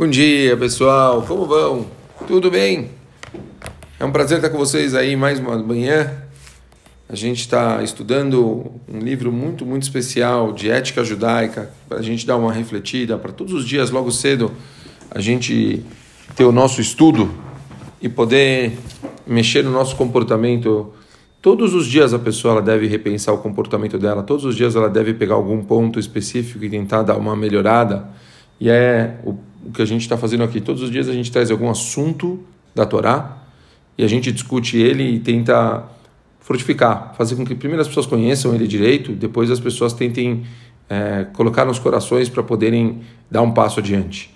Bom dia, pessoal. Como vão? Tudo bem? É um prazer estar com vocês aí mais uma manhã. A gente está estudando um livro muito, muito especial de ética judaica para a gente dar uma refletida, para todos os dias, logo cedo, a gente ter o nosso estudo e poder mexer no nosso comportamento. Todos os dias a pessoa ela deve repensar o comportamento dela, todos os dias ela deve pegar algum ponto específico e tentar dar uma melhorada. E é o o que a gente está fazendo aqui. Todos os dias a gente traz algum assunto da Torá e a gente discute ele e tenta fortificar, fazer com que primeiro as pessoas conheçam ele direito, depois as pessoas tentem é, colocar nos corações para poderem dar um passo adiante.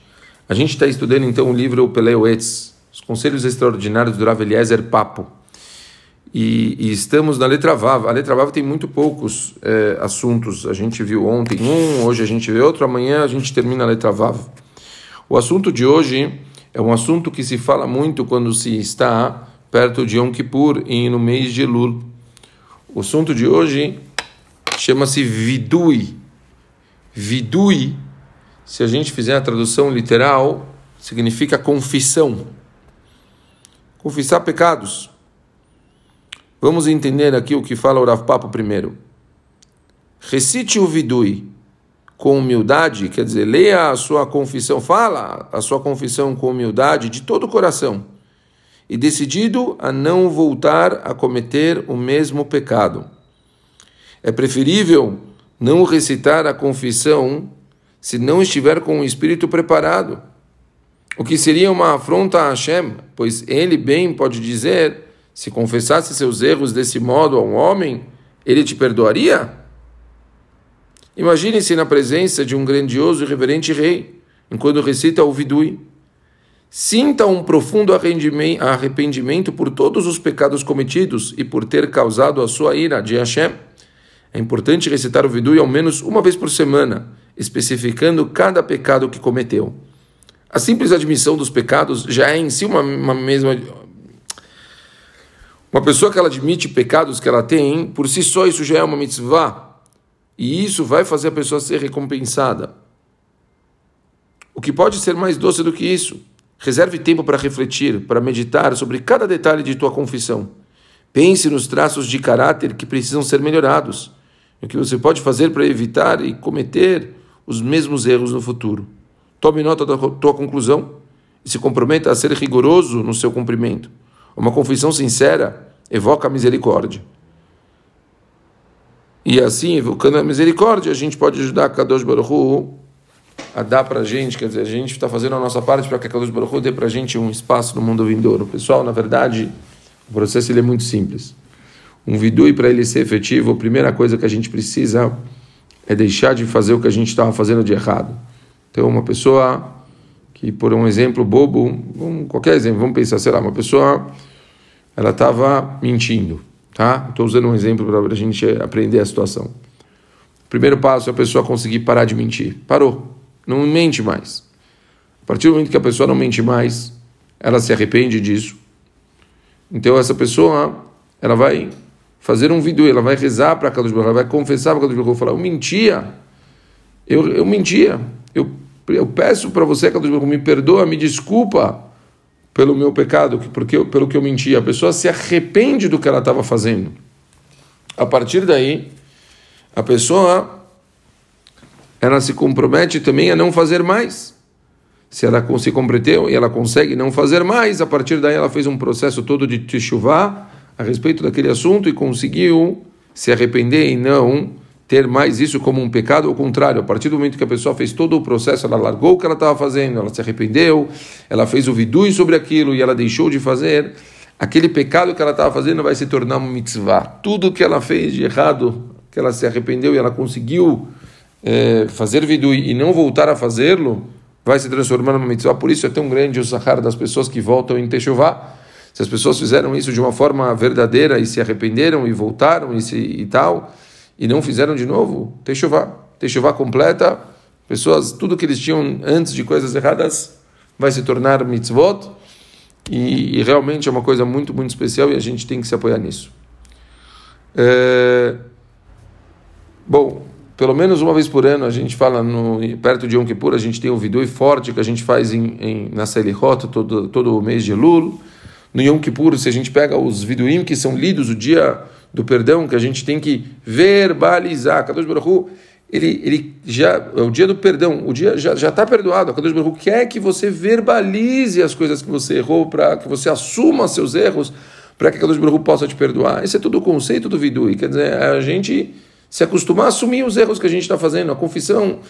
A gente está estudando então o livro Peleuetz, Os Conselhos Extraordinários do Rav Eliezer Papo. E, e, estamos na letra Vav. A letra Vav tem muito poucos é, assuntos. A gente viu ontem um, hoje a gente vê outro, amanhã a gente termina a letra Vav. O assunto de hoje é um assunto que se fala muito quando se está perto de Yom Kippur e no mês de Elul. O assunto de hoje chama-se vidui. Vidui, se a gente fizer a tradução literal, significa confissão. Confessar pecados. Vamos entender aqui o que fala o Rav Papo primeiro. Recite o vidui com humildade, quer dizer, leia a sua confissão, fala a sua confissão com humildade de todo o coração e decidido a não voltar a cometer o mesmo pecado. É preferível não recitar a confissão se não estiver com o espírito preparado, o que seria uma afronta a Hashem, pois ele bem pode dizer: se confessasse seus erros desse modo a um homem, ele te perdoaria? Imagine-se na presença de um grandioso e reverente rei, enquanto recita o vidui. Sinta um profundo arrependimento por todos os pecados cometidos e por ter causado a sua ira de Hashem. É importante recitar o vidui ao menos uma vez por semana, especificando cada pecado que cometeu. A simples admissão dos pecados já é em si uma, uma mesma. Uma pessoa que ela admite pecados que ela tem, por si só isso já é uma mitzvah e isso vai fazer a pessoa ser recompensada. O que pode ser mais doce do que isso? Reserve tempo para refletir, para meditar sobre cada detalhe de tua confissão. Pense nos traços de caráter que precisam ser melhorados, e o que você pode fazer para evitar e cometer os mesmos erros no futuro. Tome nota da tua conclusão e se comprometa a ser rigoroso no seu cumprimento. Uma confissão sincera evoca misericórdia. E assim, evocando a misericórdia, a gente pode ajudar a Kadosh Baruch Hu a dar para a gente, quer dizer, a gente está fazendo a nossa parte para que a Kadosh Baruch Hu dê para a gente um espaço no mundo vindouro. Pessoal, na verdade, o processo ele é muito simples. Um vidui, para ele ser efetivo, a primeira coisa que a gente precisa é deixar de fazer o que a gente estava fazendo de errado. Então, uma pessoa que, por um exemplo bobo, qualquer exemplo, vamos pensar, sei lá, uma pessoa, ela estava mentindo Tá? Estou usando um exemplo para a gente aprender a situação. Primeiro passo é a pessoa conseguir parar de mentir. Parou. Não mente mais. A partir do momento que a pessoa não mente mais, ela se arrepende disso. Então essa pessoa, ela vai fazer um vídeo, ela vai rezar para Kadosh Baruch, ela vai confessar para Kadosh Baruch, falar, eu mentia, eu, eu mentia, eu, eu peço para você, Kadosh Baruch, me perdoa, me desculpa, pelo meu pecado, porque, pelo que eu menti. A pessoa se arrepende do que ela estava fazendo. A partir daí, a pessoa ela se compromete também a não fazer mais. Se ela se comprometeu e ela consegue não fazer mais, a partir daí ela fez um processo todo de teshuvah a respeito daquele assunto e conseguiu se arrepender e não ter mais isso como um pecado, ao contrário, a partir do momento que a pessoa fez todo o processo, ela largou o que ela estava fazendo, ela se arrependeu, ela fez o vidui sobre aquilo e ela deixou de fazer, aquele pecado que ela estava fazendo vai se tornar uma mitzvah. Tudo que ela fez de errado, que ela se arrependeu e ela conseguiu é, fazer vidui e não voltar a fazê-lo, vai se transformar numa mitzvah. Por isso é tão grande o sahar das pessoas que voltam em Teshuvah. Se as pessoas fizeram isso de uma forma verdadeira e se arrependeram e voltaram e, se, e tal, e não fizeram de novo, Teshuvah. Teshuvah completa, pessoas, tudo que eles tinham antes de coisas erradas vai se tornar mitzvot, e, e realmente é uma coisa muito, muito especial e a gente tem que se apoiar nisso. É... Bom, pelo menos uma vez por ano, a gente fala no, perto de Yom Kippur, a gente tem um vidui forte que a gente faz em, em, na Selichot todo, todo o mês de Lul. No Yom Kippur, se a gente pega os viduim que são lidos o dia do perdão, que a gente tem que verbalizar. Kadosh Baruch ele, ele já é o dia do perdão, o dia já está perdoado. A Kadosh Baruch quer que você verbalize as coisas que você errou, para que você assuma seus erros, para que a Kadosh Baruch possa te perdoar. Esse é todo o conceito do vidui. Quer dizer, a gente se acostumar a assumir os erros que a gente está fazendo. A confissão,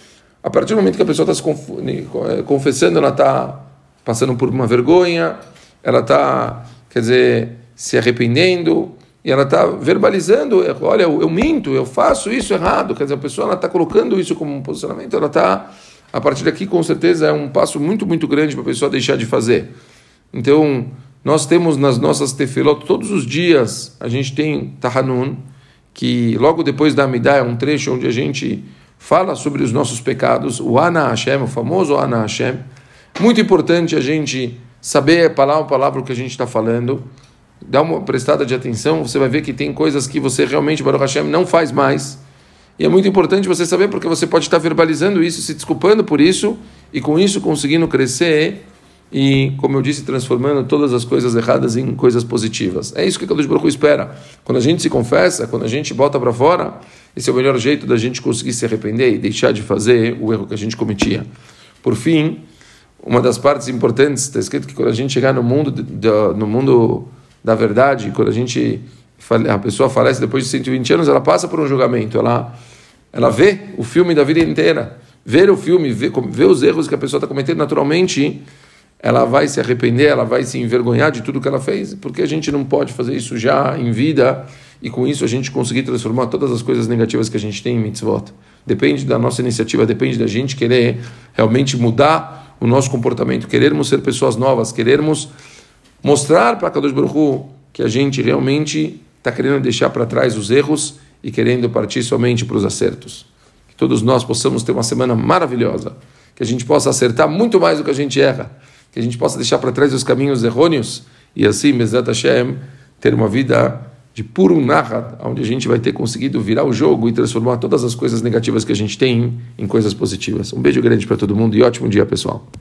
a partir do momento que a pessoa está se eh, confessando, ela está passando por uma vergonha, ela está, quer dizer, se arrependendo, e ela está verbalizando, olha, eu, eu, minto, eu faço isso errado, quer dizer, a pessoa está colocando isso como um posicionamento, ela está, a partir daqui, com certeza, é um passo muito, muito grande para a pessoa deixar de fazer. Então, nós temos nas nossas tefilot, todos os dias, a gente tem Tahanun, que logo depois da Amidah é um trecho onde a gente fala sobre os nossos pecados, o Ana Hashem, o famoso Ana Hashem. Muito importante a gente saber palavra a palavra o que a gente está falando, dar uma prestada de atenção, você vai ver que tem coisas que você realmente, Baruch Hashem, não faz mais. E é muito importante você saber porque você pode estar verbalizando isso, se desculpando por isso, e com isso conseguindo crescer e, como eu disse, transformando todas as coisas erradas em coisas positivas. É isso que Kadosh Baruch espera. Quando a gente se confessa, quando a gente bota para fora, esse é o melhor jeito da gente conseguir se arrepender e deixar de fazer o erro que a gente cometia. Por fim, uma das partes importantes, está escrito que quando a gente chegar no mundo, no mundo da verdade, quando a gente a pessoa falece depois de 120 anos, ela passa por um julgamento, ela ela vê o filme da vida inteira, ver o filme, ver, ver os erros que a pessoa está cometendo naturalmente ela vai se arrepender, ela vai se envergonhar de tudo que ela fez, porque a gente não pode fazer isso já em vida e com isso a gente conseguir transformar todas as coisas negativas que a gente tem em mitzvot. Depende da nossa iniciativa, depende da gente querer realmente mudar o nosso comportamento, querermos ser pessoas novas, querermos mostrar para Kadosh Baruch Hu que a gente realmente está querendo deixar para trás os erros e querendo partir somente para os acertos. Que todos nós possamos ter uma semana maravilhosa, que a gente possa acertar muito mais do que a gente erra que a gente possa deixar para trás os caminhos errôneos e assim, Mesat Hashem, ter uma vida de puro narra, onde a gente vai ter conseguido virar o jogo e transformar todas as coisas negativas que a gente tem em coisas positivas. Um beijo grande para todo mundo e ótimo dia, pessoal.